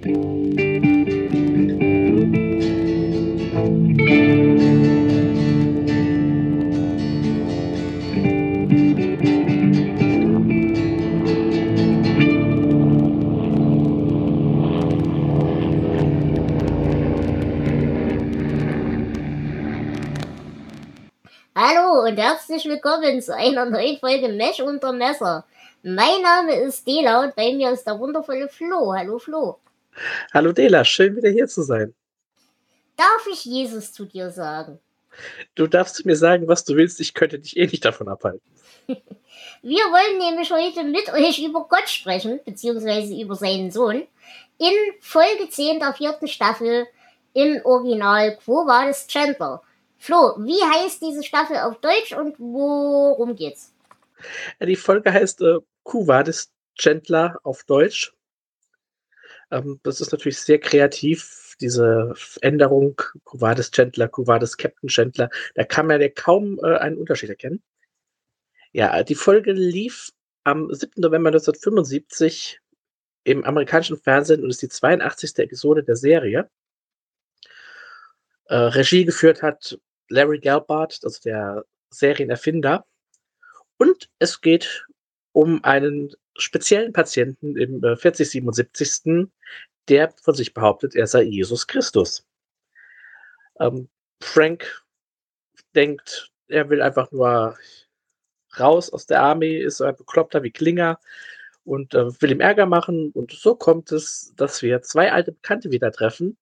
Hallo und herzlich willkommen zu einer neuen Folge Mesh unter Messer. Mein Name ist Dela und bei mir ist der wundervolle Flo. Hallo Flo. Hallo Dela, schön wieder hier zu sein. Darf ich Jesus zu dir sagen? Du darfst mir sagen, was du willst, ich könnte dich eh nicht davon abhalten. Wir wollen nämlich heute mit euch über Gott sprechen, beziehungsweise über seinen Sohn, in Folge 10 der vierten Staffel im Original Quo Vadis Chandler. Flo, wie heißt diese Staffel auf Deutsch und worum geht's? Die Folge heißt äh, Kuvadis Chandler auf Deutsch. Ähm, das ist natürlich sehr kreativ, diese Änderung Kuvadis Chandler, Kuvadis Captain Chandler. Da kann man ja kaum äh, einen Unterschied erkennen. Ja, die Folge lief am 7. November 1975 im amerikanischen Fernsehen und ist die 82. Episode der Serie. Äh, Regie geführt hat Larry Gelbart, also der Serienerfinder. Und es geht um einen speziellen Patienten im äh, 4077. Der von sich behauptet, er sei Jesus Christus. Ähm, Frank denkt, er will einfach nur raus aus der Armee, ist ein Bekloppter wie Klinger und äh, will ihm Ärger machen. Und so kommt es, dass wir zwei alte Bekannte wieder treffen.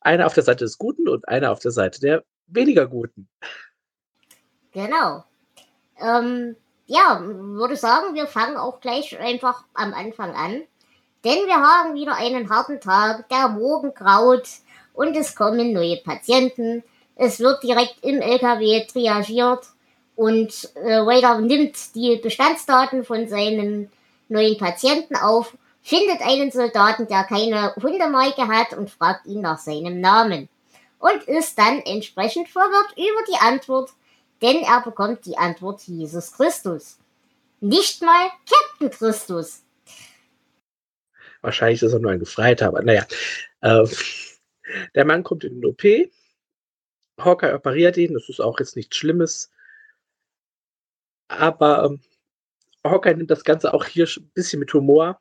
Einer auf der Seite des Guten und einer auf der Seite der weniger Guten. Genau. Ähm, ja, würde sagen, wir fangen auch gleich einfach am Anfang an. Denn wir haben wieder einen harten Tag, der Morgen graut und es kommen neue Patienten. Es wird direkt im LKW triagiert und äh, Wader nimmt die Bestandsdaten von seinen neuen Patienten auf, findet einen Soldaten, der keine Hundemarke hat und fragt ihn nach seinem Namen und ist dann entsprechend verwirrt über die Antwort, denn er bekommt die Antwort Jesus Christus. Nicht mal Captain Christus. Wahrscheinlich ist er nur ein Gefreiter, aber naja. Äh, der Mann kommt in den OP. Hawkeye operiert ihn, das ist auch jetzt nichts Schlimmes. Aber ähm, Hawkeye nimmt das Ganze auch hier ein bisschen mit Humor.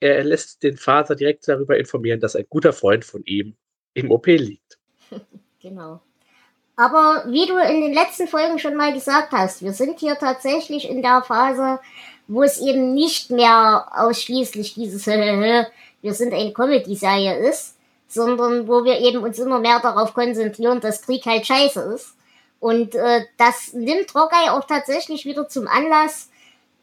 Er lässt den Vater direkt darüber informieren, dass ein guter Freund von ihm im OP liegt. genau. Aber wie du in den letzten Folgen schon mal gesagt hast, wir sind hier tatsächlich in der Phase, wo es eben nicht mehr ausschließlich dieses wir sind eine Comedy-Serie ist, sondern wo wir eben uns immer mehr darauf konzentrieren, dass Krieg halt scheiße ist. Und äh, das nimmt Rockeye auch tatsächlich wieder zum Anlass,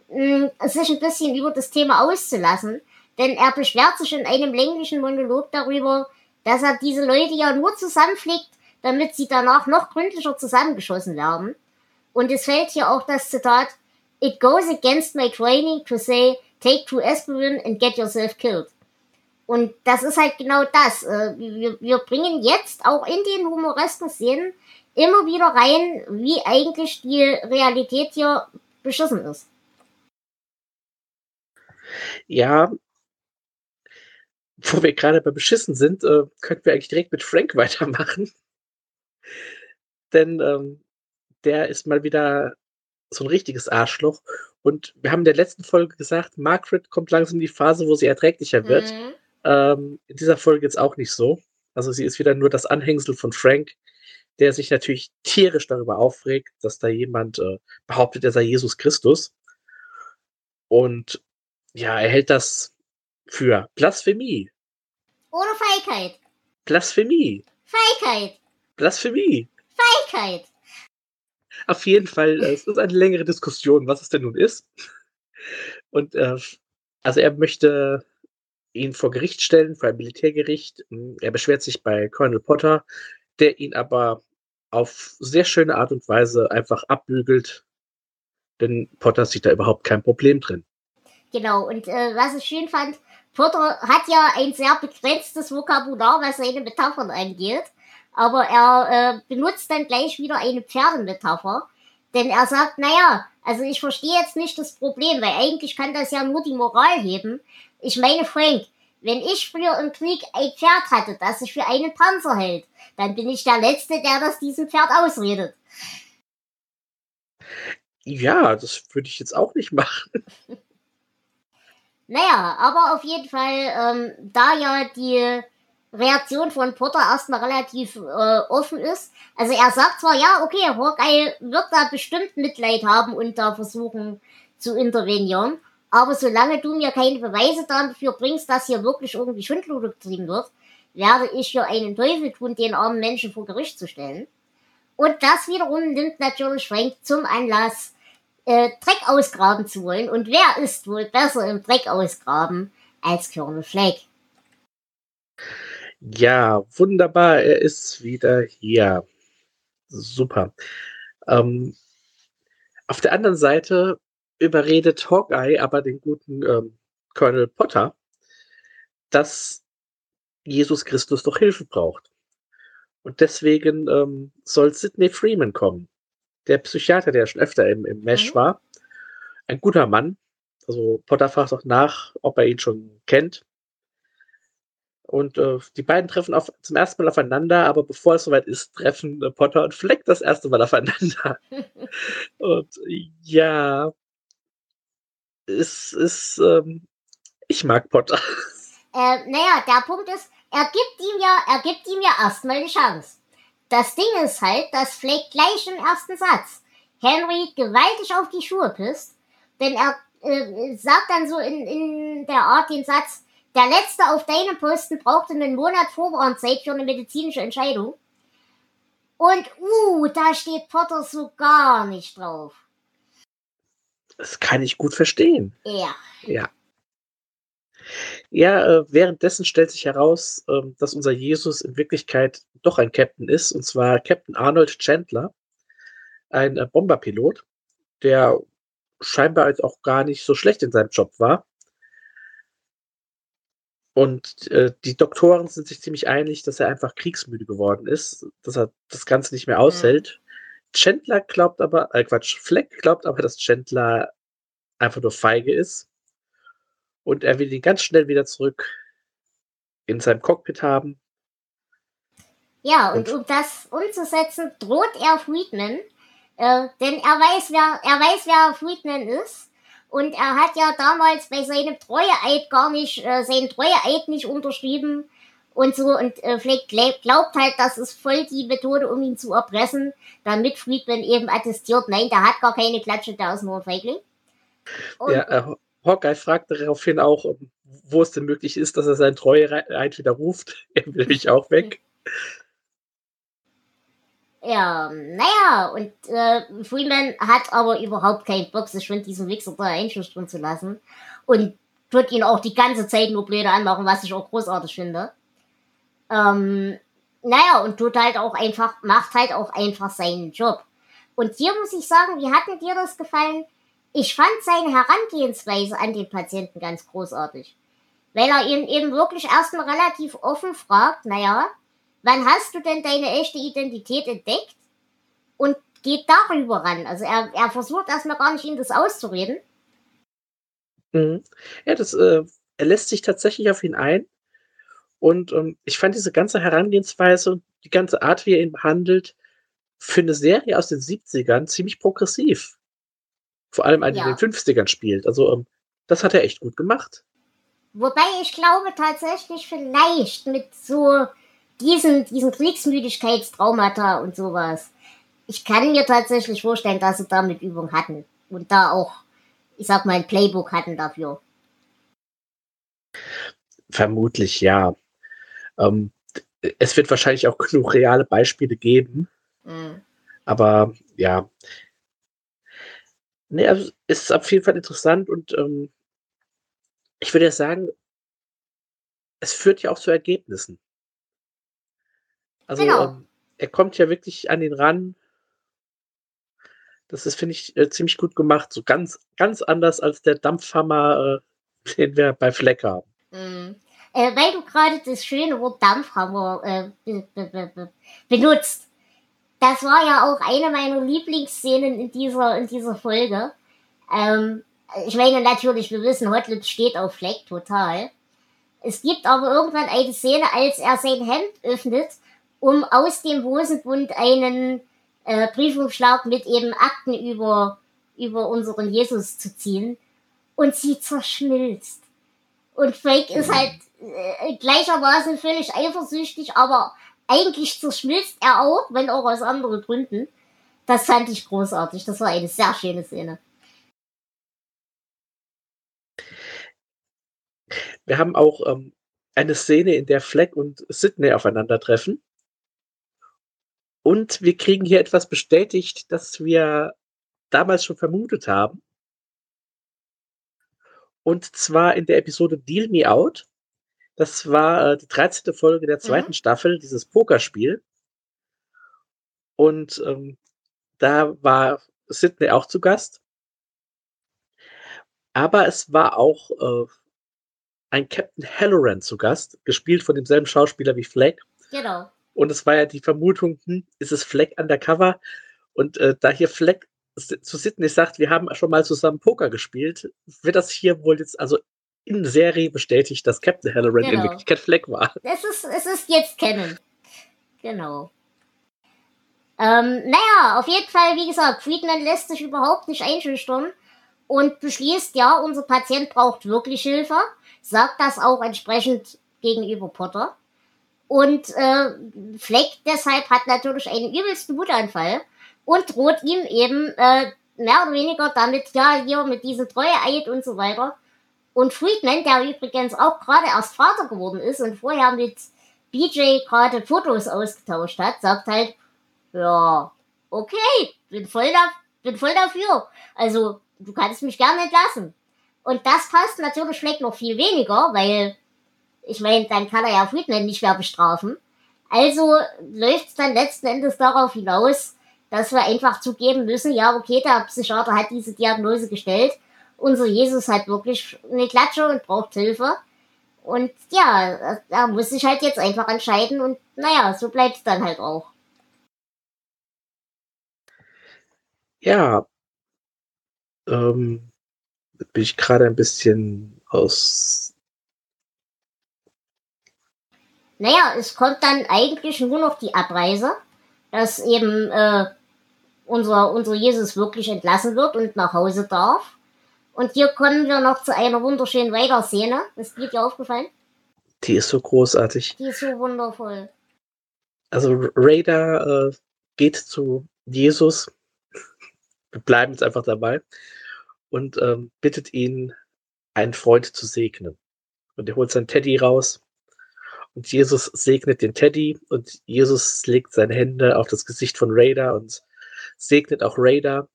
mh, sich ein bisschen über das Thema auszulassen. Denn er beschwert sich in einem länglichen Monolog darüber, dass er diese Leute ja nur zusammenfliegt, damit sie danach noch gründlicher zusammengeschossen werden. Und es fällt hier auch das Zitat, It goes against my training to say, take two aspirin and get yourself killed. Und das ist halt genau das. Äh, wir, wir bringen jetzt auch in den humoresken Szenen immer wieder rein, wie eigentlich die Realität hier beschissen ist. Ja, wo wir gerade bei beschissen sind, äh, könnten wir eigentlich direkt mit Frank weitermachen. Denn ähm, der ist mal wieder so ein richtiges Arschloch. Und wir haben in der letzten Folge gesagt, Margaret kommt langsam in die Phase, wo sie erträglicher wird. Mhm. Ähm, in dieser Folge jetzt auch nicht so. Also sie ist wieder nur das Anhängsel von Frank, der sich natürlich tierisch darüber aufregt, dass da jemand äh, behauptet, er sei Jesus Christus. Und ja, er hält das für Blasphemie. Oder Feigheit. Blasphemie. Feigheit. Blasphemie. Feigheit. Auf jeden Fall, äh, es ist eine längere Diskussion, was es denn nun ist. Und äh, also er möchte ihn vor Gericht stellen, vor ein Militärgericht. Er beschwert sich bei Colonel Potter, der ihn aber auf sehr schöne Art und Weise einfach abbügelt, denn Potter sieht da überhaupt kein Problem drin. Genau, und äh, was ich schön fand, Potter hat ja ein sehr begrenztes Vokabular, was seine Metaphern angeht, aber er äh, benutzt dann gleich wieder eine Pferdemetapher, denn er sagt, naja, also ich verstehe jetzt nicht das Problem, weil eigentlich kann das ja nur die Moral heben. Ich meine, Frank, Wenn ich früher im Krieg ein Pferd hatte, das sich für einen Panzer hält, dann bin ich der Letzte, der das diesem Pferd ausredet. Ja, das würde ich jetzt auch nicht machen. Naja, aber auf jeden Fall, ähm, da ja die Reaktion von Potter erstmal relativ äh, offen ist. Also er sagt zwar, ja, okay, Hawkeye wird da bestimmt Mitleid haben und da versuchen zu intervenieren, aber solange du mir keine Beweise dafür bringst, dass hier wirklich irgendwie Schundluder getrieben wird, werde ich hier einen Teufel tun, den armen Menschen vor Gericht zu stellen. Und das wiederum nimmt natürlich Frank zum Anlass, äh, Dreck ausgraben zu wollen. Und wer ist wohl besser im Dreck ausgraben als Colonel Flake? Ja, wunderbar, er ist wieder hier. Super. Ähm, auf der anderen Seite überredet Hawkeye aber den guten ähm, Colonel Potter, dass Jesus Christus doch Hilfe braucht. Und deswegen ähm, soll Sidney Freeman kommen. Der Psychiater, der schon öfter im, im Mesh mhm. war. Ein guter Mann. Also Potter fragt auch nach, ob er ihn schon kennt. Und äh, die beiden treffen auf, zum ersten Mal aufeinander, aber bevor es soweit ist, treffen äh, Potter und Fleck das erste Mal aufeinander. und ja, es ist, ähm, ich mag Potter. Äh, naja, der Punkt ist, er gibt ihm ja, er gibt ihm ja erstmal eine Chance. Das Ding ist halt, dass Fleck gleich im ersten Satz Henry gewaltig auf die Schuhe pisst, denn er äh, sagt dann so in, in der Art den Satz, der Letzte auf deinem Posten brauchte einen Monat Vorwarnzeit für eine medizinische Entscheidung. Und, uh, da steht Potter so gar nicht drauf. Das kann ich gut verstehen. Ja. Ja. Ja, äh, währenddessen stellt sich heraus, äh, dass unser Jesus in Wirklichkeit doch ein Captain ist, und zwar Captain Arnold Chandler, ein äh, Bomberpilot, der scheinbar jetzt auch gar nicht so schlecht in seinem Job war. Und äh, die Doktoren sind sich ziemlich einig, dass er einfach kriegsmüde geworden ist, dass er das Ganze nicht mehr aushält. Mhm. Chandler glaubt aber, äh Quatsch, Fleck glaubt aber, dass Chandler einfach nur feige ist. Und er will ihn ganz schnell wieder zurück in seinem Cockpit haben. Ja, und, und um das umzusetzen, droht er Friedman, äh, denn er weiß, wer, er weiß, wer Friedman ist und er hat ja damals bei seinem Treueeid gar nicht, äh, seinen Treueeid nicht unterschrieben und so. Und äh, Fleck glaubt halt, das ist voll die Methode, um ihn zu erpressen, damit Friedman eben attestiert, nein, der hat gar keine Klatsche, der ist nur ein Feigling. Und ja, äh, Hawkeye fragt daraufhin auch, wo es denn möglich ist, dass er seinen Treueeid widerruft. Er will mich auch weg. Ja, naja, und äh, Freeman hat aber überhaupt keinen Bock, sich von diesem Wichser da einschüchtern zu lassen. Und tut ihn auch die ganze Zeit nur blöde anmachen, was ich auch großartig finde. Ähm, naja, und tut halt auch einfach, macht halt auch einfach seinen Job. Und hier muss ich sagen, wie hat dir das gefallen? Ich fand seine Herangehensweise an den Patienten ganz großartig. Weil er ihn eben wirklich erstmal relativ offen fragt, naja, wann hast du denn deine echte Identität entdeckt? Und geht darüber ran. Also er, er versucht erstmal gar nicht, ihm das auszureden. Mhm. Ja, das, äh, er lässt sich tatsächlich auf ihn ein. Und ähm, ich fand diese ganze Herangehensweise und die ganze Art, wie er ihn behandelt, für eine Serie aus den 70ern ziemlich progressiv. Vor allem eine, ja. in den 50ern spielt. Also, ähm, das hat er echt gut gemacht. Wobei ich glaube tatsächlich vielleicht mit so diesen, diesen Kriegsmüdigkeitstraumata und sowas. Ich kann mir tatsächlich vorstellen, dass sie damit Übung hatten und da auch, ich sag mal, ein Playbook hatten dafür. Vermutlich ja. Ähm, es wird wahrscheinlich auch genug reale Beispiele geben. Mhm. Aber ja. Nee, also es ist auf jeden Fall interessant und ähm, ich würde ja sagen, es führt ja auch zu Ergebnissen. Also genau. ähm, er kommt ja wirklich an den ran. Das ist, finde ich, äh, ziemlich gut gemacht. So ganz, ganz anders als der Dampfhammer, äh, den wir bei Fleck haben. Mhm. Äh, weil du gerade das schöne Wort Dampfhammer äh, be be be benutzt. Das war ja auch eine meiner Lieblingsszenen in dieser, in dieser Folge. Ähm, ich meine natürlich, wir wissen, Hotlips steht auf Fleck total. Es gibt aber irgendwann eine Szene, als er sein Hemd öffnet, um aus dem Hosenbund einen äh, Briefumschlag mit eben Akten über, über unseren Jesus zu ziehen. Und sie zerschmilzt. Und Frank ist halt äh, gleichermaßen völlig eifersüchtig, aber eigentlich zerschmilzt er auch, wenn auch aus anderen Gründen. Das fand ich großartig. Das war eine sehr schöne Szene. Wir haben auch ähm, eine Szene, in der Fleck und Sidney aufeinandertreffen. Und wir kriegen hier etwas bestätigt, das wir damals schon vermutet haben. Und zwar in der Episode Deal Me Out. Das war äh, die 13. Folge der zweiten mhm. Staffel, dieses Pokerspiel. Und ähm, da war Sidney auch zu Gast. Aber es war auch äh, ein Captain Halloran zu Gast, gespielt von demselben Schauspieler wie Fleck. Genau. Und es war ja die Vermutung, hm, ist es Fleck undercover? Und äh, da hier Fleck zu Sidney sagt, wir haben schon mal zusammen Poker gespielt, wird das hier wohl jetzt also in Serie bestätigt, dass Captain Halloran genau. in Wirklichkeit Fleck war. Es ist, es ist jetzt kennen. Genau. Ähm, naja, auf jeden Fall, wie gesagt, Friedman lässt sich überhaupt nicht einschüchtern und beschließt, ja, unser Patient braucht wirklich Hilfe, sagt das auch entsprechend gegenüber Potter. Und äh, Fleck deshalb hat natürlich einen übelsten Wutanfall und droht ihm eben äh, mehr oder weniger damit, ja, hier mit diesem Treueeid und so weiter. Und Friedman, der übrigens auch gerade erst Vater geworden ist und vorher mit BJ gerade Fotos ausgetauscht hat, sagt halt, ja, okay, bin voll, da, bin voll dafür. Also, du kannst mich gerne entlassen. Und das passt natürlich Fleck noch viel weniger, weil, ich meine, dann kann er ja Friedman nicht mehr bestrafen. Also läuft es dann letzten Endes darauf hinaus, dass wir einfach zugeben müssen, ja, okay, der Psychiater hat diese Diagnose gestellt. Unser Jesus hat wirklich eine Klatsche und braucht Hilfe. Und ja, er muss sich halt jetzt einfach entscheiden und naja, so bleibt es dann halt auch. Ja, ähm, bin ich gerade ein bisschen aus. Naja, es kommt dann eigentlich nur noch die Abreise, dass eben äh, unser, unser Jesus wirklich entlassen wird und nach Hause darf. Und hier kommen wir noch zu einer wunderschönen Weiter-Szene. Ist dir aufgefallen? Die ist so großartig. Die ist so wundervoll. Also Raider äh, geht zu Jesus wir bleiben jetzt einfach dabei und ähm, bittet ihn, einen Freund zu segnen. Und er holt sein Teddy raus und Jesus segnet den Teddy und Jesus legt seine Hände auf das Gesicht von Raider und segnet auch Raider.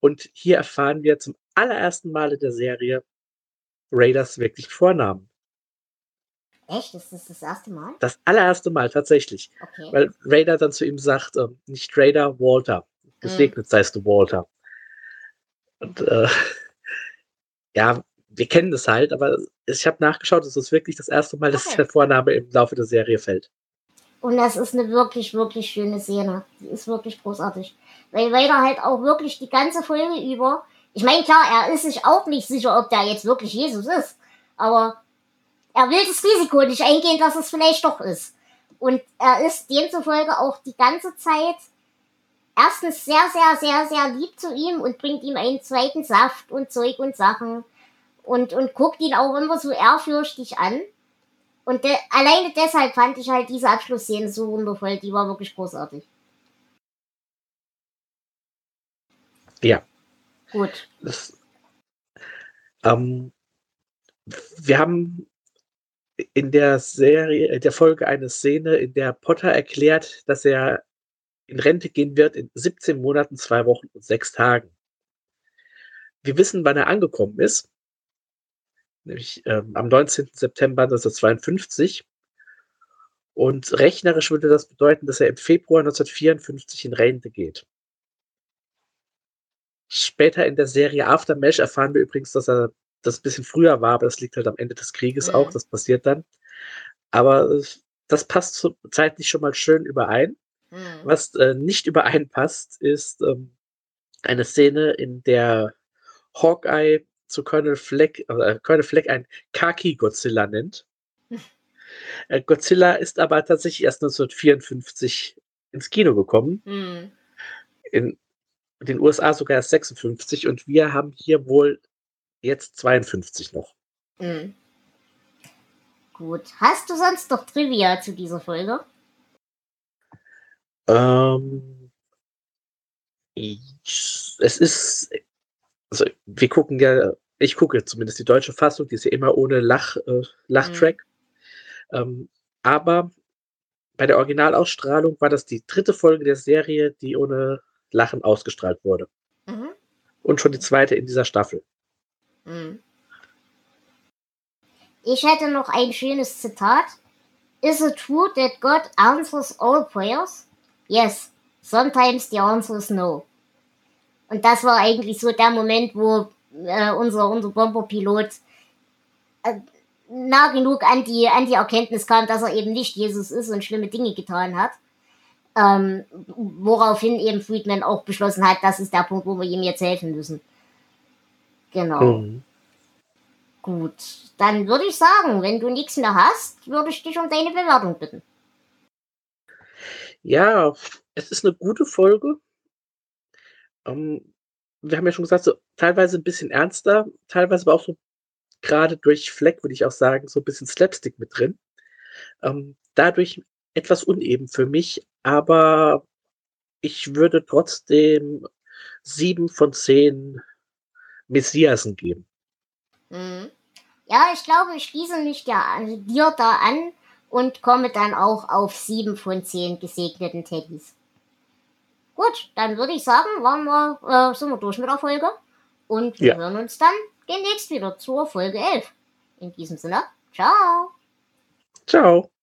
Und hier erfahren wir zum allerersten Mal in der Serie Raiders wirklich Vornamen. Echt? Ist das das erste Mal? Das allererste Mal, tatsächlich. Okay. Weil Raider dann zu ihm sagt, äh, nicht Raider, Walter. Gesegnet hm. seist du, Walter. Und äh, ja, wir kennen das halt, aber ich habe nachgeschaut, es ist wirklich das erste Mal, dass okay. der Vorname im Laufe der Serie fällt. Und das ist eine wirklich, wirklich schöne Szene. Die ist wirklich großartig. Weil Vader halt auch wirklich die ganze Folge über. Ich meine, klar, er ist sich auch nicht sicher, ob der jetzt wirklich Jesus ist. Aber er will das Risiko nicht eingehen, dass es vielleicht doch ist. Und er ist demzufolge auch die ganze Zeit erstens sehr, sehr, sehr, sehr lieb zu ihm und bringt ihm einen zweiten Saft und Zeug und Sachen und, und guckt ihn auch immer so ehrfürchtig an. Und de alleine deshalb fand ich halt diese Abschlussszene so wundervoll, die war wirklich großartig. Ja. Gut. Das, ähm, wir haben in der Serie, in der Folge eine Szene, in der Potter erklärt, dass er in Rente gehen wird in 17 Monaten, zwei Wochen und sechs Tagen. Wir wissen, wann er angekommen ist, nämlich ähm, am 19. September 1952. Und rechnerisch würde das bedeuten, dass er im Februar 1954 in Rente geht. Später in der Serie Aftermath erfahren wir übrigens, dass er das ein bisschen früher war, aber das liegt halt am Ende des Krieges mhm. auch, das passiert dann. Aber das passt zeitlich schon mal schön überein. Mhm. Was äh, nicht übereinpasst, ist ähm, eine Szene, in der Hawkeye zu Colonel Fleck, äh, Colonel Fleck ein Kaki-Godzilla nennt. Äh, Godzilla ist aber tatsächlich erst 1954 ins Kino gekommen. Hm. In den USA sogar erst 56 und wir haben hier wohl jetzt 52 noch. Hm. Gut. Hast du sonst noch Trivia zu dieser Folge? Ähm, ich, es ist, also wir gucken ja, ich gucke zumindest die deutsche Fassung, die ist ja immer ohne Lach, äh, Lachtrack. Ähm, aber bei der Originalausstrahlung war das die dritte Folge der Serie, die ohne Lachen ausgestrahlt wurde. Mhm. Und schon die zweite in dieser Staffel. Hm. Ich hätte noch ein schönes Zitat. Is it true that God answers all prayers? Yes. Sometimes the answer is no. Und das war eigentlich so der Moment, wo äh, unser, unser Bomberpilot äh, nah genug an die, an die Erkenntnis kam, dass er eben nicht Jesus ist und schlimme Dinge getan hat. Ähm, woraufhin eben Friedman auch beschlossen hat, das ist der Punkt, wo wir ihm jetzt helfen müssen. Genau. Mhm. Gut, dann würde ich sagen, wenn du nichts mehr hast, würde ich dich um deine Bewertung bitten. Ja, es ist eine gute Folge. Ähm, wir haben ja schon gesagt, so teilweise ein bisschen ernster, teilweise aber auch so gerade durch Fleck, würde ich auch sagen, so ein bisschen Slapstick mit drin. Ähm, dadurch etwas uneben für mich, aber ich würde trotzdem sieben von zehn Messiasen geben. Mhm. Ja, ich glaube, ich schließe mich dir, dir da an und komme dann auch auf sieben von zehn gesegneten Teddys. Gut, dann würde ich sagen, waren wir, äh, sind wir durch mit der Folge und wir Ja. hören uns dann demnächst wieder zur Folge 11. In diesem Sinne, ciao! Ciao.